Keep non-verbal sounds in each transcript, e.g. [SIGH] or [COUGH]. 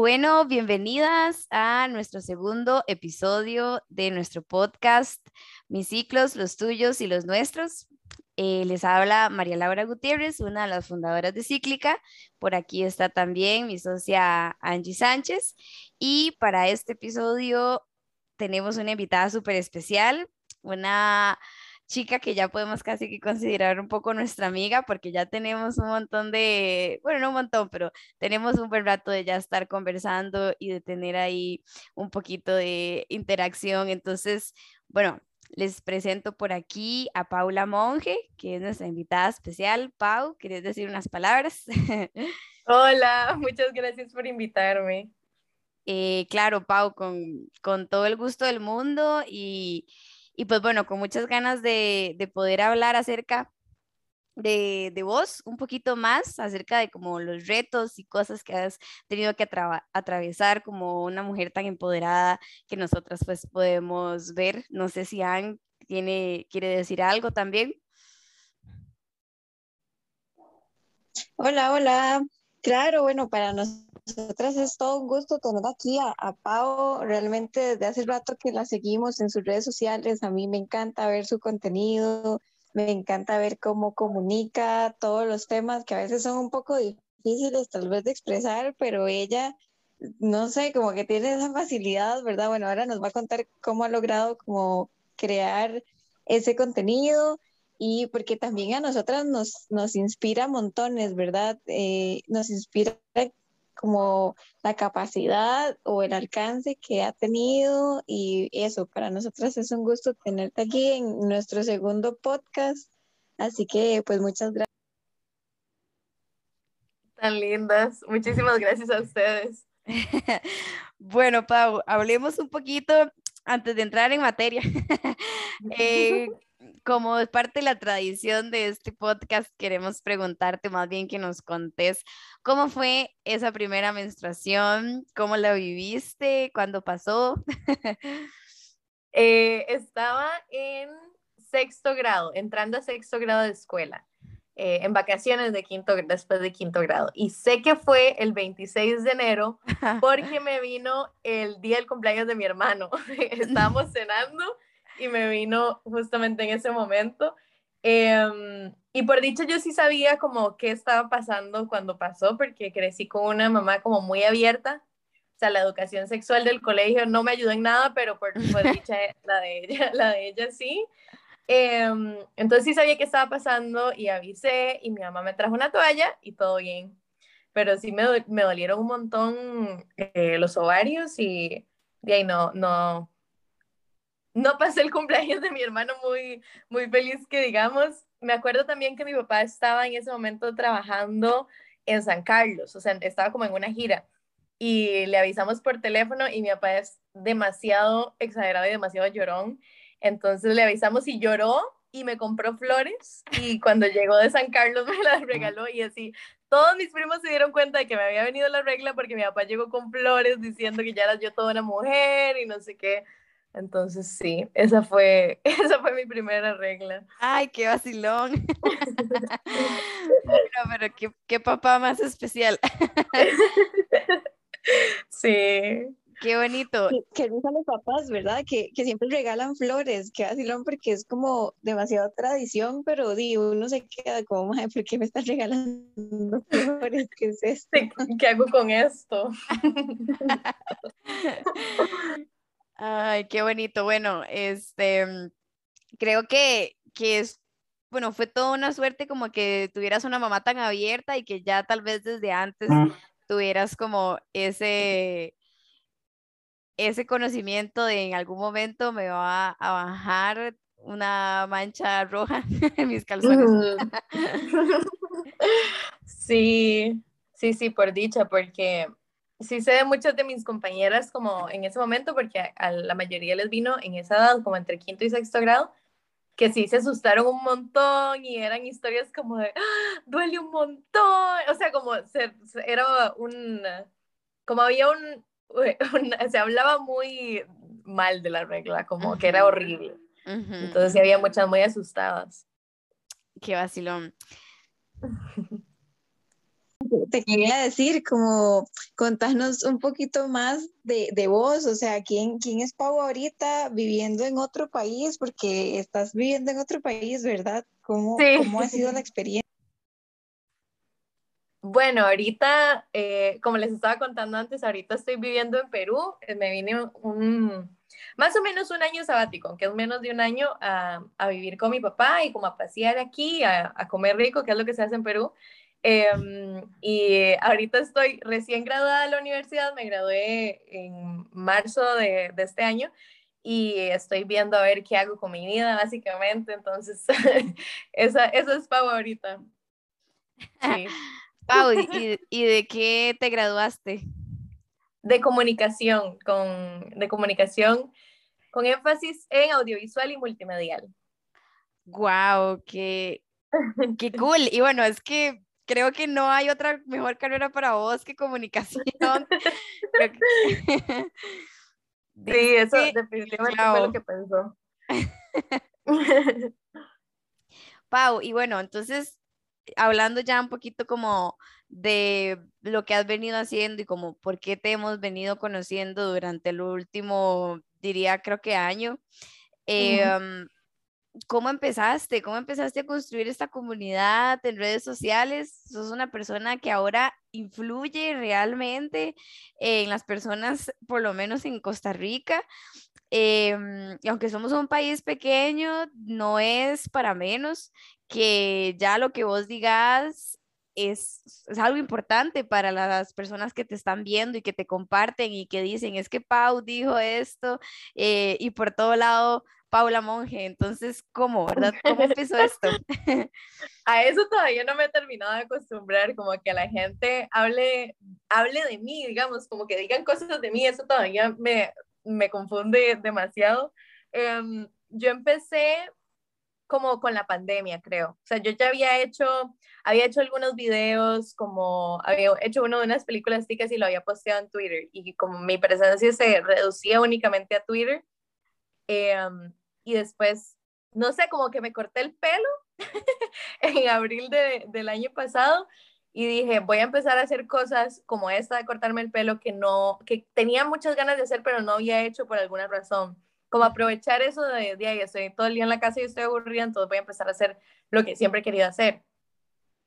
Bueno, bienvenidas a nuestro segundo episodio de nuestro podcast, Mis ciclos, los tuyos y los nuestros. Eh, les habla María Laura Gutiérrez, una de las fundadoras de Cíclica. Por aquí está también mi socia Angie Sánchez. Y para este episodio tenemos una invitada súper especial, una chica que ya podemos casi que considerar un poco nuestra amiga porque ya tenemos un montón de, bueno, no un montón, pero tenemos un buen rato de ya estar conversando y de tener ahí un poquito de interacción. Entonces, bueno, les presento por aquí a Paula Monge, que es nuestra invitada especial. Pau, ¿quieres decir unas palabras? [LAUGHS] Hola, muchas gracias por invitarme. Eh, claro, Pau, con, con todo el gusto del mundo y y pues bueno, con muchas ganas de, poder hablar acerca de, vos un poquito más, acerca de como los retos y cosas que has tenido que atravesar como una mujer tan empoderada que nosotras pues podemos ver. No sé si Anne tiene, quiere decir algo también. Hola, hola. Claro, bueno, para nosotros nosotras es todo un gusto tener aquí a, a Pau. Realmente desde hace rato que la seguimos en sus redes sociales. A mí me encanta ver su contenido, me encanta ver cómo comunica todos los temas que a veces son un poco difíciles tal vez de expresar, pero ella, no sé, como que tiene esa facilidad, ¿verdad? Bueno, ahora nos va a contar cómo ha logrado como crear ese contenido y porque también a nosotras nos, nos inspira montones, ¿verdad? Eh, nos inspira como la capacidad o el alcance que ha tenido y eso, para nosotras es un gusto tenerte aquí en nuestro segundo podcast, así que pues muchas gracias. Tan lindas, muchísimas gracias a ustedes. [LAUGHS] bueno, Pau, hablemos un poquito antes de entrar en materia. [LAUGHS] eh, [LAUGHS] como es parte de la tradición de este podcast, queremos preguntarte más bien que nos contés cómo fue esa primera menstruación, cómo la viviste, cuándo pasó. [LAUGHS] Eh, estaba en sexto grado, entrando a sexto grado de escuela, eh, en vacaciones de quinto, después de quinto grado. Y sé que fue el 26 de enero [LAUGHS] porque me vino el día del cumpleaños de mi hermano. [LAUGHS] Estábamos [LAUGHS] cenando y me vino justamente en ese momento. Em, y por dicho yo sí sabía como qué estaba pasando cuando pasó, porque crecí con una mamá como muy abierta. O sea, la educación sexual del colegio no me ayudó en nada, pero por, por dicha la de ella, la de ella sí. Em, entonces sí sabía qué estaba pasando y avisé y mi mamá me trajo una toalla y todo bien. Pero sí me, me dolieron un montón eh, los ovarios y de ahí no, no, no pasé el cumpleaños de mi hermano muy, muy feliz que digamos. Me acuerdo también que mi papá estaba en ese momento trabajando en San Carlos, o sea, estaba como en una gira y le avisamos por teléfono y mi papá es demasiado exagerado y demasiado llorón. Entonces le avisamos y lloró y me compró flores y cuando llegó de San Carlos [LAUGHS] me las regaló y así todos mis primos se dieron cuenta de que me había venido la regla porque mi papá llegó con flores diciendo que ya era yo toda una mujer y no sé qué. Entonces sí, esa fue, [LAUGHS] esa fue mi primera regla. Ay, qué vacilón. [LAUGHS] pero qué, qué papá más especial. sí. Qué bonito. Que, usan los papás, ¿verdad? Que, que, siempre regalan flores, qué vacilón, porque es como demasiado tradición, pero digo, uno se queda como, ¿por qué me estás regalando [LAUGHS] flores? ¿Qué es esto? ¿Qué hago con esto? [LAUGHS] Ay, qué bonito. Bueno, este, creo que, que es, bueno, fue toda una suerte como que tuvieras una mamá tan abierta y que ya tal vez desde antes mm. tuvieras como ese, ese conocimiento de en algún momento me va a bajar una mancha roja [LAUGHS] en mis calzones. [LAUGHS] Sí, sí, sí, por dicha, porque sí sé de muchas de mis compañeras como en ese momento, porque a, la mayoría les vino en esa edad, como entre quinto y sexto grado, que sí se asustaron un montón y eran historias como de, ¡Ah, duele un montón, o sea, como se, era un, como había un, [LAUGHS] se hablaba muy mal de la regla, como que era horrible. Entonces sí había muchas muy asustadas. Qué vacilón. [LAUGHS] te quería decir, como contarnos un poquito más de, de, vos, o sea, ¿quién, ¿quién es Pau ahorita viviendo en otro país? Porque estás viviendo en otro país, ¿verdad? ¿Cómo, ¿cómo ha sido la [LAUGHS] experiencia? Bueno, ahorita, eh, como les estaba contando antes, ahorita estoy viviendo en Perú, eh, me vine un, más o menos un año sabático, que es menos de un año, a, a, vivir con mi papá y como a pasear aquí, a, a comer rico, que es lo que se hace en Perú. Em, y ahorita estoy recién graduada de la universidad, me gradué en marzo de, de, este año y estoy viendo a ver qué hago con mi vida, básicamente. Entonces, [LAUGHS] esa, esa es Pau ahorita. [LAUGHS] Sí. Pau, [LAUGHS] ¿y, ¿y, de qué te graduaste? De comunicación, con, de comunicación con énfasis en audiovisual y multimedial. ¡Guau! qué, ¡Qué [LAUGHS] cool! Y bueno, es que creo que no hay otra mejor carrera para vos que comunicación. [LAUGHS] sí, eso definitivamente fue lo que pensó. Pau, y bueno, entonces, hablando ya un poquito como de lo que has venido haciendo y como por qué te hemos venido conociendo durante el último, diría, creo que año. Eh, ¿Cómo empezaste? ¿Cómo empezaste a construir esta comunidad en redes sociales? Sos una persona que ahora influye realmente en las personas, por lo menos en Costa Rica. Em, y aunque somos un país pequeño, no es para menos que ya lo que vos digas es, es, algo importante para las personas que te están viendo y que te comparten y que dicen, es que Pau dijo esto eh, y por todo lado Paula Monge. Entonces, ¿cómo, verdad? ¿Cómo empezó esto? [LAUGHS] A eso todavía no me he terminado de acostumbrar, como que la gente hable, hable de mí, digamos, como que digan cosas de mí, eso todavía me, me confunde demasiado. Um, yo empecé como con la pandemia, creo. O sea, yo ya había hecho, había hecho algunos videos, como había hecho uno de unas películas ticas y lo había posteado en Twitter. Y como mi presencia se reducía únicamente a Twitter, eh, y después, no sé, como que me corté el pelo [LAUGHS] en abril de, del año pasado y dije, voy a empezar a hacer cosas como esta de cortarme el pelo que no, que tenía muchas ganas de hacer, pero no había hecho por alguna razón. Como aprovechar eso de, de ahí, estoy todo el día en la casa y estoy aburrida, entonces voy a empezar a hacer lo que siempre he querido hacer.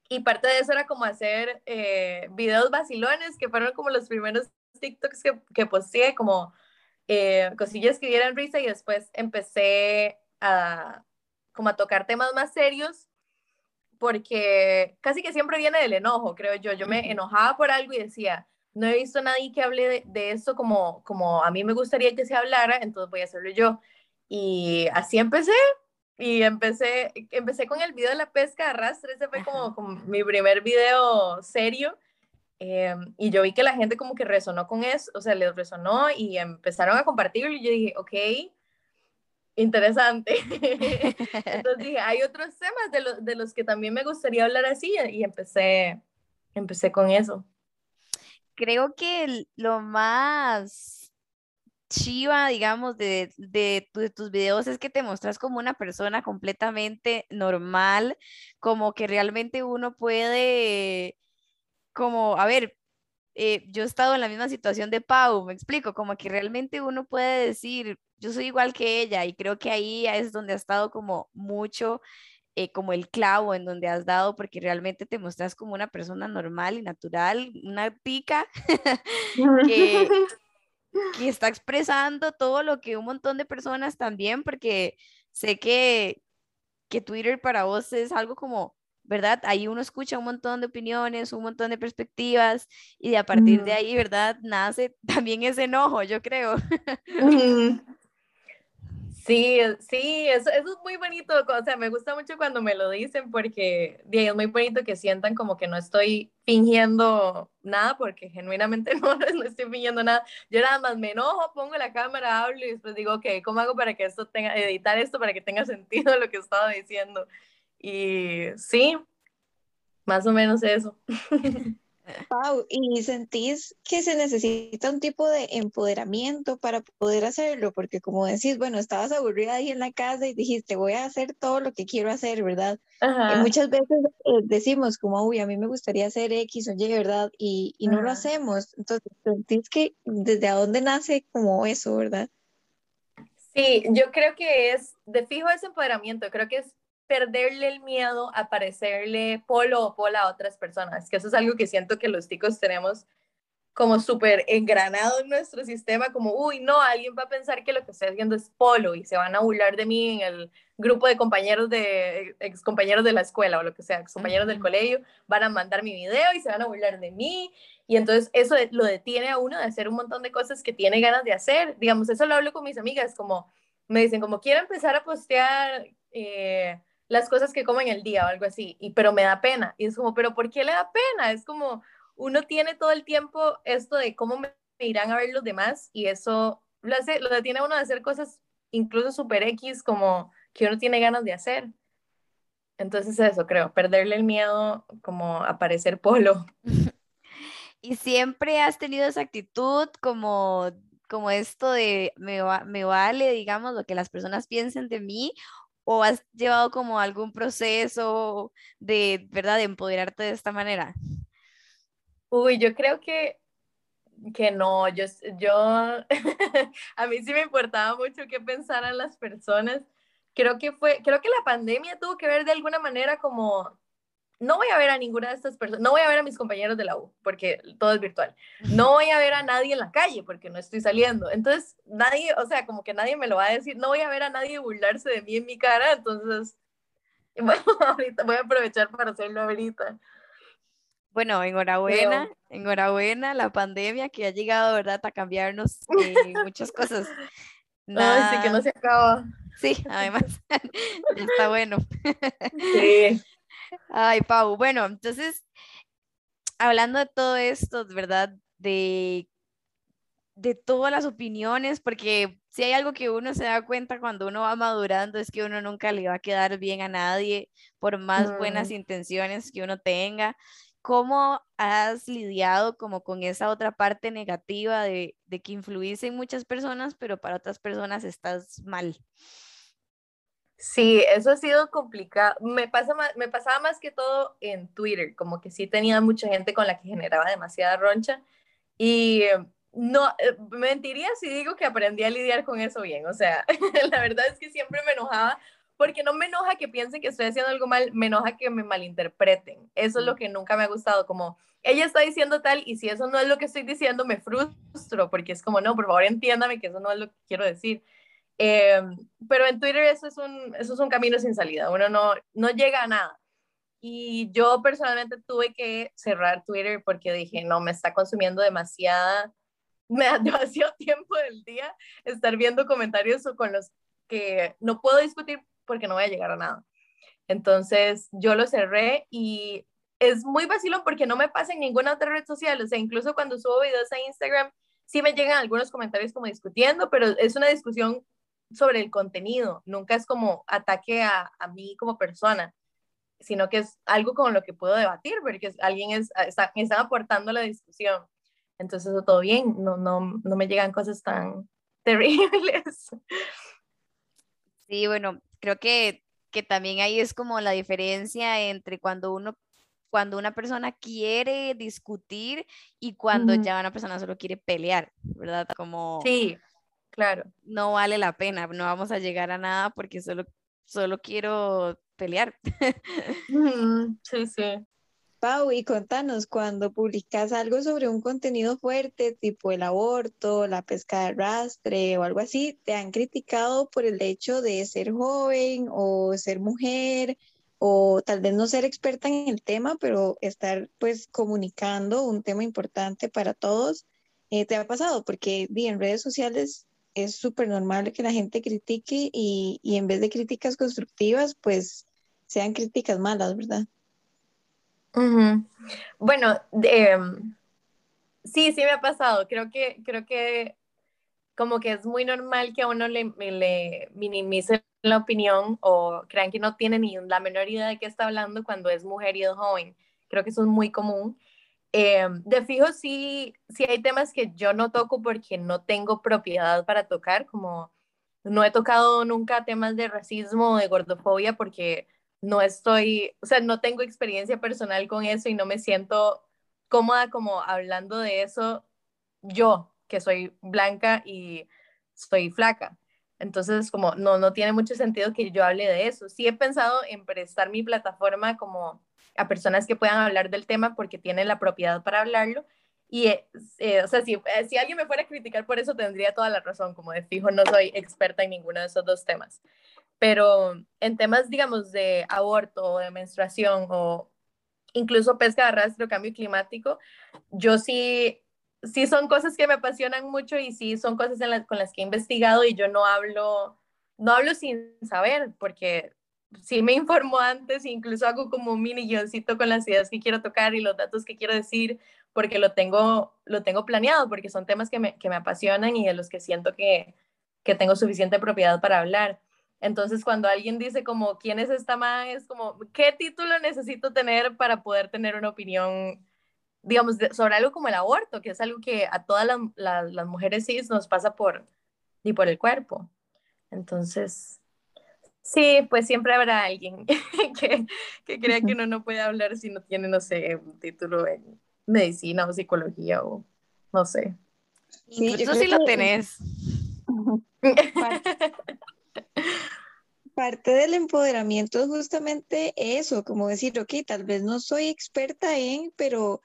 Y parte de eso era como hacer eh, videos vacilones, que fueron como los primeros TikToks que, que posteé, como eh, cosillas que dieran risa y después empecé a como a tocar temas más serios porque casi que siempre viene del enojo, creo yo. Yo me enojaba por algo y decía, no he visto a nadie que hable de, de eso como, como a mí me gustaría que se hablara, entonces voy a hacerlo yo. Y así empecé, y empecé, empecé con el video de la pesca de arrastre, ese fue como, como mi primer video serio. Eh, y yo vi que la gente como que resonó con eso, o sea, les resonó y empezaron a compartirlo y yo dije, ok, interesante. [LAUGHS] Entonces [LAUGHS] dije, hay otros temas de, lo, de, los que también me gustaría hablar así y empecé, empecé con eso. Creo que lo más chiva, digamos, de, de, de, tus videos es que te mostras como una persona completamente normal, como que realmente uno puede como, a ver, eh, yo he estado en la misma situación de Pau, me explico, como que realmente uno puede decir, yo soy igual que ella y creo que ahí es donde ha estado como mucho, eh, como el clavo en donde has dado, porque realmente te muestras como una persona normal y natural, una pica [LAUGHS] que, que está expresando todo lo que un montón de personas también, porque sé que, que Twitter para vos es algo como ¿verdad? Ahí uno escucha un montón de opiniones, un montón de perspectivas y de a partir de ahí, ¿verdad? Nace [LAUGHS] también ese enojo, yo creo. [LAUGHS] Sí, sí, eso, eso, es muy bonito, o sea, me gusta mucho cuando me lo dicen porque es muy bonito que sientan como que no estoy fingiendo nada porque genuinamente [LAUGHS] no, no estoy fingiendo nada. Yo nada más me enojo, pongo la cámara, hablo y después digo, ok, ¿cómo hago para que esto tenga, editar esto para que tenga sentido lo que estaba diciendo? Y sí, más o menos eso. [LAUGHS] Pau, ¿y sentís que se necesita un tipo de empoderamiento para poder hacerlo? Porque como decís, bueno, estabas aburrida ahí en la casa y dijiste, voy a hacer todo lo que quiero hacer, ¿verdad? Y muchas veces eh, decimos como, uy, a mí me gustaría hacer X o Y, ¿verdad? Y, y no lo hacemos. Entonces, ¿sentís que desde a dónde nace como eso, ¿verdad? Sí, yo creo que es, de fijo ese empoderamiento, creo que es perderle el miedo a parecerle polo o pola a otras personas, que eso es algo que siento que los chicos tenemos como súper engranado en nuestro sistema, como, uy, no, alguien va a pensar que lo que estoy haciendo es polo y se van a burlar de mí en el grupo de compañeros de, ex compañeros de la escuela o lo que sea, ex compañeros del colegio, van a mandar mi video y se van a burlar de mí. Y entonces eso lo detiene a uno de hacer un montón de cosas que tiene ganas de hacer. Digamos, eso lo hablo con mis amigas, como me dicen, como quiero empezar a postear eh, las cosas que como en el día o algo así, y, pero me da pena. Y es como, pero ¿por qué le da pena? Es como, uno tiene todo el tiempo esto de cómo me, irán a ver los demás y eso lo, hace, lo detiene uno de hacer cosas incluso super X como que uno tiene ganas de hacer. Entonces eso, creo, perderle el miedo como a parecer polo. [LAUGHS] Y siempre has tenido esa actitud como, como esto de me, me vale, digamos, lo que las personas piensen de mí, o has llevado como algún proceso de, ¿verdad?, de empoderarte de esta manera. Uy, yo creo que, que no, yo, yo, [LAUGHS] a mí sí me importaba mucho qué pensaran las personas. Creo que fue, creo que la pandemia tuvo que ver de alguna manera como no voy a ver a ninguna de estas personas, no voy a ver a mis compañeros de la U, porque todo es virtual. No voy a ver a nadie en la calle, porque no estoy saliendo. Entonces, nadie, o sea, como que nadie me lo va a decir, no voy a ver a nadie burlarse de mí en mi cara, entonces, [LAUGHS] bueno, ahorita voy a aprovechar para hacerlo ahorita. Bueno, enhorabuena, enhorabuena la pandemia que ha llegado, ¿verdad?, a cambiarnos eh, [LAUGHS] muchas cosas. Ay, sí, que no se acaba. Sí, además, [LAUGHS] está bueno. Sí. Ay, Pau, bueno, entonces, hablando de todo esto, ¿verdad? De, de todas las opiniones, porque si hay algo que uno se da cuenta cuando uno va madurando es que uno nunca le va a quedar bien a nadie, por más buenas mm. intenciones que uno tenga. ¿Cómo has lidiado como con esa otra parte negativa de, de que influís en muchas personas, pero para otras personas estás mal? Sí, eso ha sido complicado. Me, pasa me pasaba más que todo en Twitter, como que sí tenía mucha gente con la que generaba demasiada roncha y no, eh, mentiría si digo que aprendí a lidiar con eso bien. O sea, [LAUGHS] la verdad es que siempre me enojaba porque no me enoja que piensen que estoy haciendo algo mal, me enoja que me malinterpreten. Eso es lo que nunca me ha gustado, como ella está diciendo tal y si eso no es lo que estoy diciendo, me frustro porque es como, no, por favor entiéndame que eso no es lo que quiero decir. Em, pero en Twitter eso es, un, eso es un camino sin salida, uno no, no llega a nada. Y yo personalmente tuve que cerrar Twitter porque dije, no, me está consumiendo demasiada, me da [LAUGHS] demasiado tiempo del día estar viendo comentarios con los que no puedo discutir porque no voy a llegar a nada. Entonces yo lo cerré y es muy vacilo porque no me pasa en ninguna otra red social, o sea, incluso cuando subo videos a Instagram, sí me llegan algunos comentarios como discutiendo, pero es una discusión sobre el contenido, nunca es como ataque a, a mí como persona, sino que es algo con lo que puedo debatir, porque alguien es, está, están aportando la discusión. Entonces, todo bien, no, no, no me llegan cosas tan [LAUGHS] terribles. Sí, bueno, creo que, que también ahí es como la diferencia entre cuando uno cuando una persona quiere discutir y cuando ya una persona solo quiere pelear, ¿verdad? Como Sí, Claro. No vale la pena, no vamos a llegar a nada porque solo, solo quiero pelear. [LAUGHS] Sí, sí. Pau, y contanos, cuando publicas algo sobre un contenido fuerte, tipo el aborto, la pesca de rastre o algo así, ¿te han criticado por el hecho de ser joven o ser mujer o tal vez no ser experta en el tema, pero estar pues comunicando un tema importante para todos? Eh, ¿Te ha pasado? Porque en redes sociales es súper normal que la gente critique y, y, en vez de críticas constructivas, pues sean críticas malas, ¿verdad? Bueno, em, sí, sí me ha pasado. Creo que, creo que como que es muy normal que a uno le minimice la opinión o crean que no tiene ni la menor idea de qué está hablando cuando es mujer y es joven. Creo que eso es muy común. Eh, de fijo, sí, sí hay temas que yo no toco porque no tengo propiedad para tocar, como no he tocado nunca temas de racismo o de gordofobia porque no estoy, o sea, no tengo experiencia personal con eso y no me siento cómoda como hablando de eso yo, que soy blanca y soy flaca. Entonces, como no, no tiene mucho sentido que yo hable de eso. Sí he pensado en prestar mi plataforma como a personas que puedan hablar del tema porque tienen la propiedad para hablarlo. Y, eh, eh, o sea, si, eh, si alguien me fuera a criticar por eso, tendría toda la razón, como de fijo, no soy experta en ninguno de esos dos temas. Pero en temas, digamos, de aborto o de menstruación o incluso pesca de arrastre o cambio climático, yo sí, sí son cosas que me apasionan mucho y sí son cosas con las que he investigado y yo no hablo, no hablo sin saber, porque sí me informo antes, incluso hago como un mini guioncito con las ideas que quiero tocar y los datos que quiero decir, porque lo tengo, lo tengo planeado, porque son temas que me, que me apasionan y de los que siento que, que tengo suficiente propiedad para hablar. Entonces, cuando alguien dice como, ¿quién es esta man? Como, ¿qué título necesito tener para poder tener una opinión, digamos, sobre algo como el aborto, que es algo que a todas las mujeres cis nos pasa por, y por el cuerpo? Entonces, Sí, pues siempre habrá alguien [LAUGHS] que, que crea que uno no puede hablar si no tiene, no sé, un título en medicina o psicología o no sé. Sí, tú sí lo tenés. [LAUGHS] Parte, del empoderamiento es justamente eso, como decir, ok, tal vez no soy experta en, pero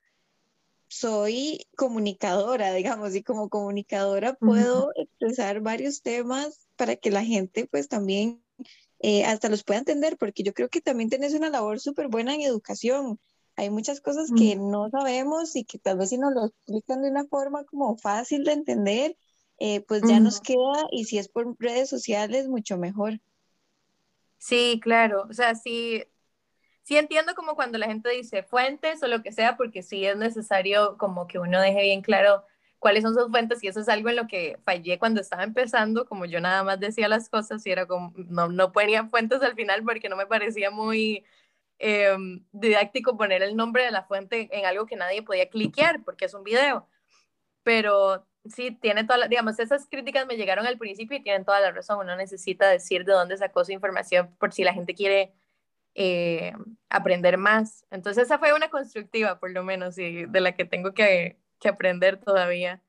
soy comunicadora, digamos, y como comunicadora puedo expresar varios temas para que la gente pues también eh, hasta los pueda entender, porque yo creo que también tenés una labor súper buena en educación. Hay muchas cosas que no sabemos y que tal vez si nos lo explican de una forma como fácil de entender, eh, pues ya nos queda y si es por redes sociales, mucho mejor. Sí, claro. O sea, sí, sí entiendo como cuando la gente dice fuentes o lo que sea, porque sí es necesario como que uno deje bien claro cuáles son sus fuentes y eso es algo en lo que fallé cuando estaba empezando, como yo nada más decía las cosas y era como, no, no ponía fuentes al final porque no me parecía muy em, didáctico poner el nombre de la fuente en algo que nadie podía cliquear porque es un video. Pero sí, tiene toda la, digamos, esas críticas me llegaron al principio y tienen toda la razón, uno necesita decir de dónde sacó su información por si la gente quiere eh, aprender más. Entonces esa fue una constructiva, por lo menos, y de la que tengo que, que aprender todavía.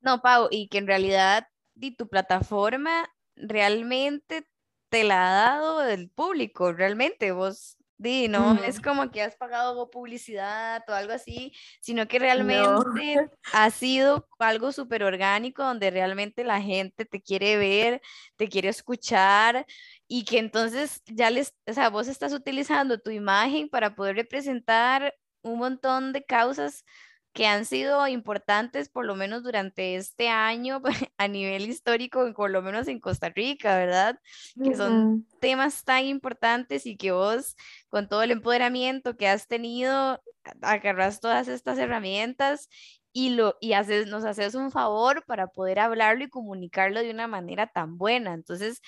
No, Pau, y que en realidad di tu plataforma realmente te la ha dado el público, realmente vos Di, no es como que has pagado publicidad o algo así, sino que realmente [LAUGHS] ha sido algo súper orgánico donde realmente la gente te quiere ver, te quiere escuchar y que entonces ya les, o sea, vos estás utilizando tu imagen para poder representar un montón de causas que han sido importantes por lo menos durante este año [LAUGHS] a nivel histórico, por lo menos en Costa Rica, ¿verdad? Que son temas tan importantes y que vos, con todo el empoderamiento que has tenido, agarras todas estas herramientas y, lo, y haces, nos haces un favor para poder hablarlo y comunicarlo de una manera tan buena. Entonces,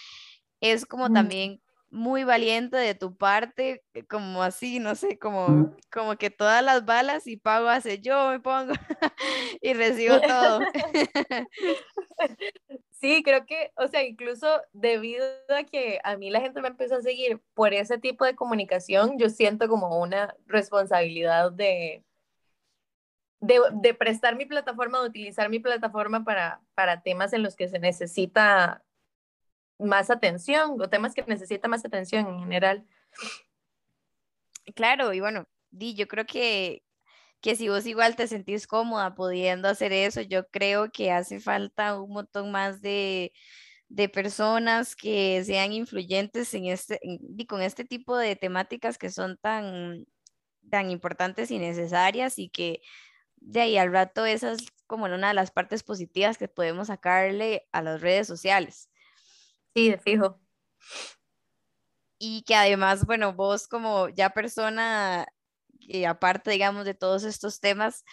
es como también muy valiente de tu parte, eh, como así, no sé, como, como que todas las balas y pago hace yo me pongo [LAUGHS] y recibo todo. [LAUGHS] Sí, creo que, o sea, incluso debido a que a mí la gente me empezó a seguir por ese tipo de comunicación, yo siento como una responsabilidad de, de, de prestar mi plataforma, de utilizar mi plataforma para, para temas en los que se necesita más atención o temas que necesitan más atención en general. Claro, y bueno, Di, yo creo que, que si vos igual te sentís cómoda pudiendo hacer eso, yo creo que hace falta un montón más de, de personas que sean influyentes en este, y con este tipo de temáticas que son tan, tan importantes y necesarias y que de ahí al rato esa es como una de las partes positivas que podemos sacarle a las redes sociales. Sí, de fijo. Y que además, bueno, vos como ya persona, y aparte, digamos, de todos estos temas,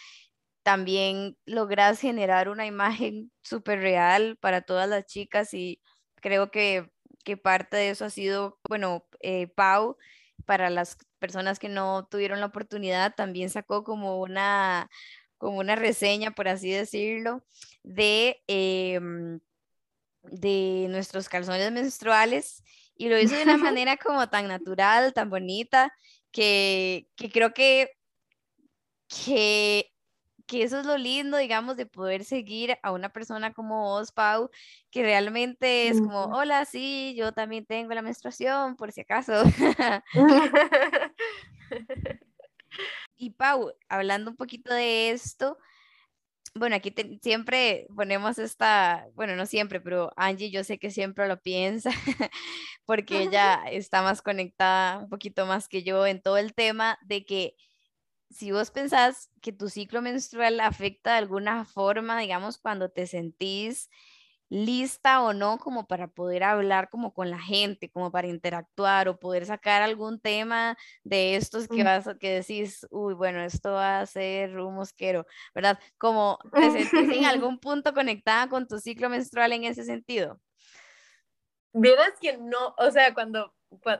también logras generar una imagen súper real para todas las chicas y creo que, que, parte de eso ha sido, bueno, eh, Pau, para las personas que no tuvieron la oportunidad, también sacó como una, como una reseña, por así decirlo, de, em, de nuestros calzones menstruales y lo hizo de una [LAUGHS] manera como tan natural, tan bonita, que, que creo que, que que eso es lo lindo, digamos, de poder seguir a una persona como vos, Pau, que realmente es como, hola, sí, yo también tengo la menstruación, por si acaso. [LAUGHS] y Pau, hablando un poquito de esto, bueno, aquí siempre ponemos esta, bueno, no siempre, pero Angie yo sé que siempre lo piensa, [LAUGHS] porque [LAUGHS] ella está más conectada un poquito más que yo en todo el tema de que si vos pensás que tu ciclo menstrual afecta de alguna forma, digamos, cuando te sentís lista o no como para poder hablar como con la gente, como para interactuar o poder sacar algún tema de estos que vas que decís, uy, bueno, esto va a ser un mosquero, ¿verdad? Como [LAUGHS] te sentís en algún punto conectada con tu ciclo menstrual en ese sentido. Vieras que no, o sea, cuando,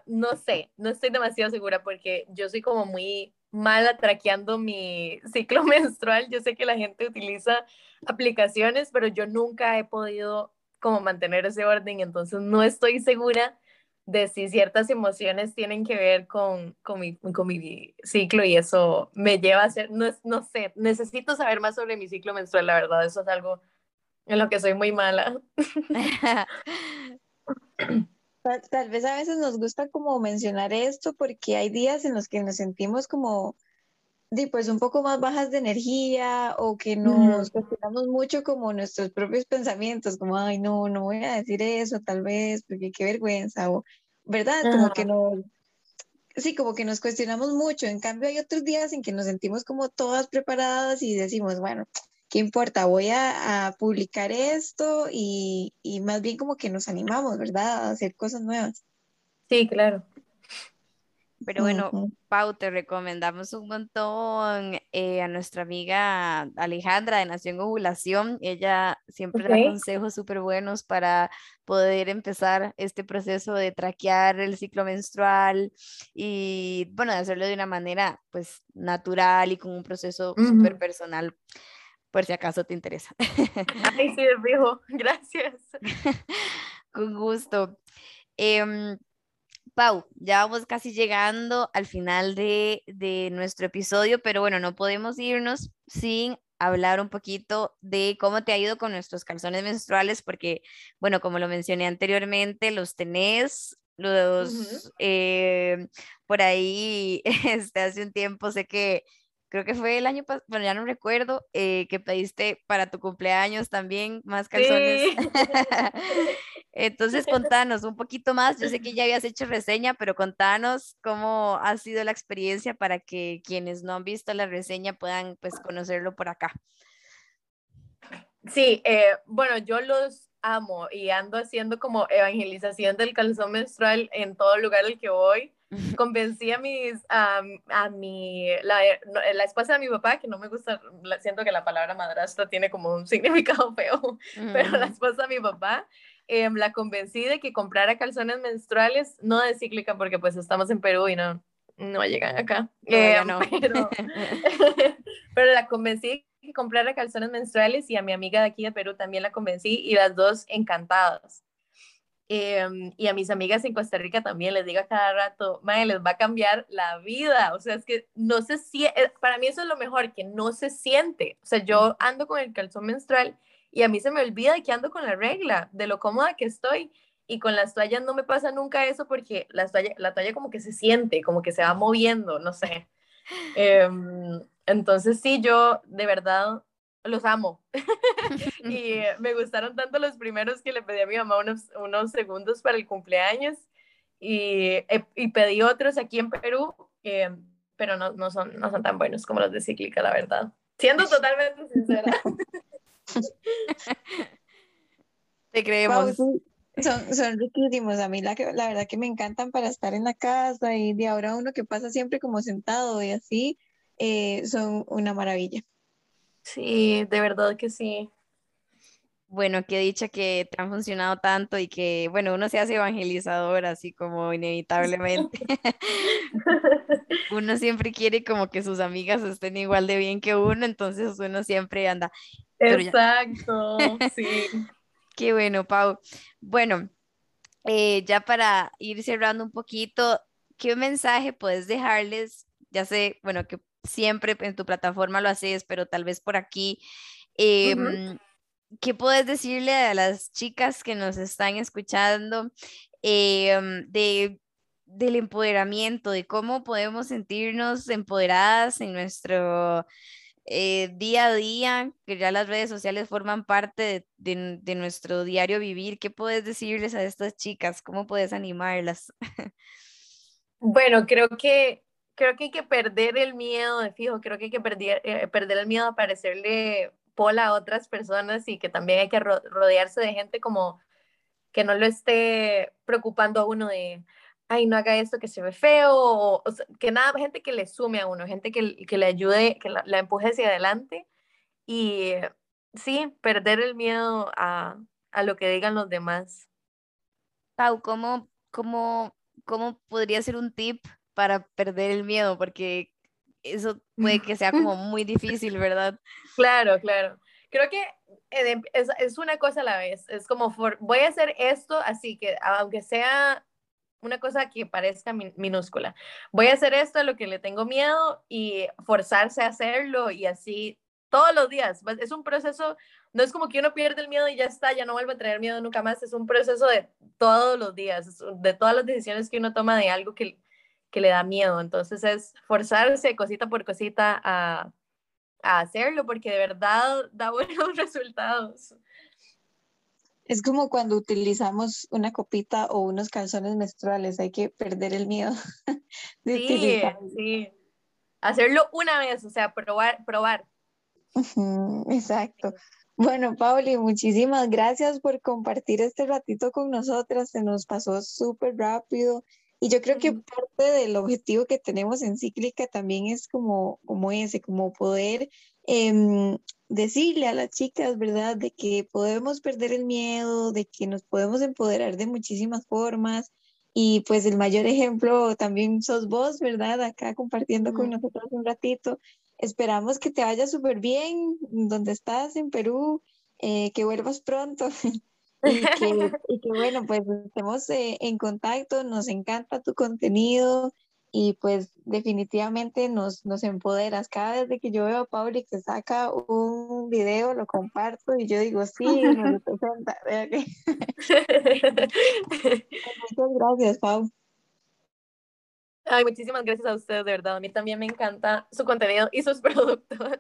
no sé, no estoy demasiado segura porque yo soy como muy mal traqueando mi ciclo [LAUGHS] menstrual. Yo sé que la gente utiliza aplicaciones, pero yo nunca he podido como mantener ese orden, entonces no estoy segura de si ciertas emociones tienen que ver con, con, mi, con mi ciclo y eso me lleva a ser, no, no sé, necesito saber más sobre mi ciclo menstrual, la verdad, eso es algo en lo que soy muy mala. [LAUGHS] [CLEARS THROAT] Tal, vez a veces nos gusta como mencionar esto porque hay días en los que nos sentimos como pues un poco más bajas de energía o que nos cuestionamos mucho como nuestros propios pensamientos, como, ay, no, no voy a decir eso tal vez porque qué vergüenza, o, ¿verdad? Como que nos, sí, como que nos cuestionamos mucho. En cambio hay otros días en que nos sentimos como todas preparadas y decimos, bueno, ¿qué importa? Voy a, publicar esto y, más bien como que nos animamos, ¿verdad? A hacer cosas nuevas. Sí, claro. Pero bueno, Pau, te recomendamos un montón eh, a nuestra amiga Alejandra de Nación Ovulación. Ella siempre da consejos súper buenos para poder empezar este proceso de traquear el ciclo menstrual y, bueno, de hacerlo de una manera, pues, natural y con un proceso súper personal por si acaso te interesa. Ay, sí, fijo. [LAUGHS] Gracias. Con gusto. Em, Pau, ya vamos casi llegando al final de, de, nuestro episodio, pero bueno, no podemos irnos sin hablar un poquito de cómo te ha ido con nuestros calzones menstruales, porque, bueno, como lo mencioné anteriormente, los tenés, los, eh, por ahí, [LAUGHS] este, hace un tiempo sé que creo que fue el año pasado, bueno, ya no recuerdo, eh, que pediste para tu cumpleaños también más calzones. [LAUGHS] Entonces, contanos un poquito más. Yo sé que ya habías hecho reseña, pero contanos cómo ha sido la experiencia para que quienes no han visto la reseña puedan pues conocerlo por acá. Sí, eh, bueno, yo los amo y ando haciendo como evangelización del calzón menstrual en todo lugar al que voy [LAUGHS] convencí a mis, a, a mi, la, la, esposa de mi papá, que no me gusta, siento que la palabra madrastra tiene como un [LAUGHS] significado feo, pero la esposa de mi papá, eh, la convencí de que comprara calzones menstruales, no de cíclica, porque pues estamos en Perú y no, no llegan acá. Eh, no. pero, [LAUGHS] pero la convencí de que comprara calzones menstruales y a mi amiga de aquí de Perú también la convencí y las dos encantadas. Em, y a mis amigas en Costa Rica también les digo a cada rato, madre, les va a cambiar la vida. O sea, es que no se siente, eh, para mí eso es lo mejor, que no se siente. O sea, yo ando con el calzón menstrual y a mí se me olvida de que ando con la regla, de lo cómoda que estoy. Y con las toallas no me pasa nunca eso porque la toalla, la toalla como que se siente, como que se va moviendo, no sé. [LAUGHS] Em, entonces sí, yo de verdad los amo. [LAUGHS] [LAUGHS] y me gustaron tanto los primeros que le pedí a mi mamá unos, unos segundos para el cumpleaños y, eh, y pedí otros aquí en Perú, eh, pero no, no, son, no son tan buenos como los de Cíclica, la verdad. Siendo totalmente sincera. [LAUGHS] Te creemos. son, son riquísimos. A mí la, la verdad que me encantan para estar en la casa y de ahora uno que pasa siempre como sentado y así, eh, son una maravilla. Sí, de verdad que sí. bueno, que dicha que te han funcionado tanto y que, bueno, uno se hace evangelizador así como inevitablemente. [LAUGHS] [LAUGHS] uno siempre quiere como que sus amigas estén igual de bien que uno, entonces uno siempre anda. Exacto, [LAUGHS] sí. Qué bueno, Pau. Bueno, eh, ya para ir cerrando un poquito, ¿qué mensaje puedes dejarles? Ya sé, bueno, que siempre en tu plataforma lo haces, pero tal vez por aquí. Em, ¿Qué puedes decirle a las chicas que nos están escuchando em, de, del empoderamiento, de cómo podemos sentirnos empoderadas en nuestro eh, día a día, que ya las redes sociales forman parte de, de, nuestro diario vivir? ¿Qué puedes decirles a estas chicas? ¿Cómo puedes animarlas? [LAUGHS] Bueno, creo que creo que hay que perder el miedo fijo, creo que hay que perder, eh, perder el miedo a parecerle pola a otras personas y que también hay que rodearse de gente como que no lo esté preocupando a uno de, ay, no haga esto que se ve feo, que nada, gente que le sume a uno, gente que, que le ayude, que la, empuje hacia adelante y sí, perder el miedo a, a lo que digan los demás. Pau, ¿cómo, cómo, cómo podría ser un tip para perder el miedo? Porque eso puede que sea [LAUGHS] como muy difícil, ¿verdad? Claro, claro. Creo que eh, es, es una cosa a la vez. Es como, voy a hacer esto, así que aunque sea una cosa que parezca minúscula, voy a hacer esto a lo que le tengo miedo y forzarse a hacerlo y así todos los días. Es un proceso, no es como que uno pierde el miedo y ya está, ya no vuelve a tener miedo nunca más. Es un proceso de todos los días, de todas las decisiones que uno toma de algo que, que le da miedo. Entonces es forzarse cosita por cosita a, a hacerlo porque de verdad da [LAUGHS] buenos resultados. Es como cuando utilizamos una copita o unos calzones menstruales, hay que perder el miedo [LAUGHS] de sí, Sí, hacerlo una vez, o sea, probar, probar. Exacto. Bueno, Pauli, muchísimas gracias por compartir este ratito con nosotras. Se nos pasó súper rápido y yo creo que parte del objetivo que tenemos en Cíclica también es como, como ese, como poder em, decirle a las chicas, ¿verdad?, de que podemos perder el miedo, de que nos podemos empoderar de muchísimas formas. Y pues el mayor ejemplo también sos vos, ¿verdad? Acá compartiendo con nosotros un ratito. Esperamos que te vaya súper bien donde estás en Perú, eh, que vuelvas pronto. [LAUGHS] [LAUGHS] Y que, bueno, pues estemos eh, en contacto, nos encanta tu contenido y pues definitivamente nos, nos empoderas. Cada vez que yo veo a Pauli que saca un video, lo comparto y yo digo, sí, me [LAUGHS] representa. [LAUGHS] Muchas gracias, Pau. Ay, muchísimas gracias a ustedes, de verdad. A mí también me encanta su contenido y sus productos.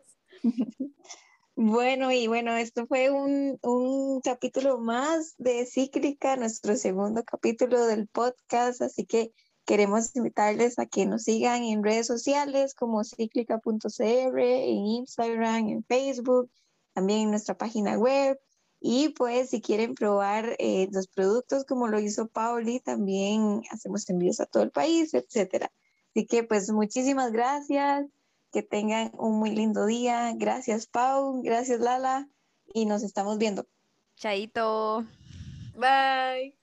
Bueno, y bueno, esto fue un, un, capítulo más de Cíclica, nuestro segundo capítulo del podcast, así que queremos invitarles a que nos sigan en redes sociales como cíclica.cr, en Instagram, en Facebook, también en nuestra página web. Y pues si quieren probar eh, los productos como lo hizo Pauli, también hacemos envíos a todo el país, etcétera. Así que pues muchísimas gracias que tengan un muy lindo día. Gracias, Pau. Gracias, Lala. Y nos estamos viendo. Chaito. Bye.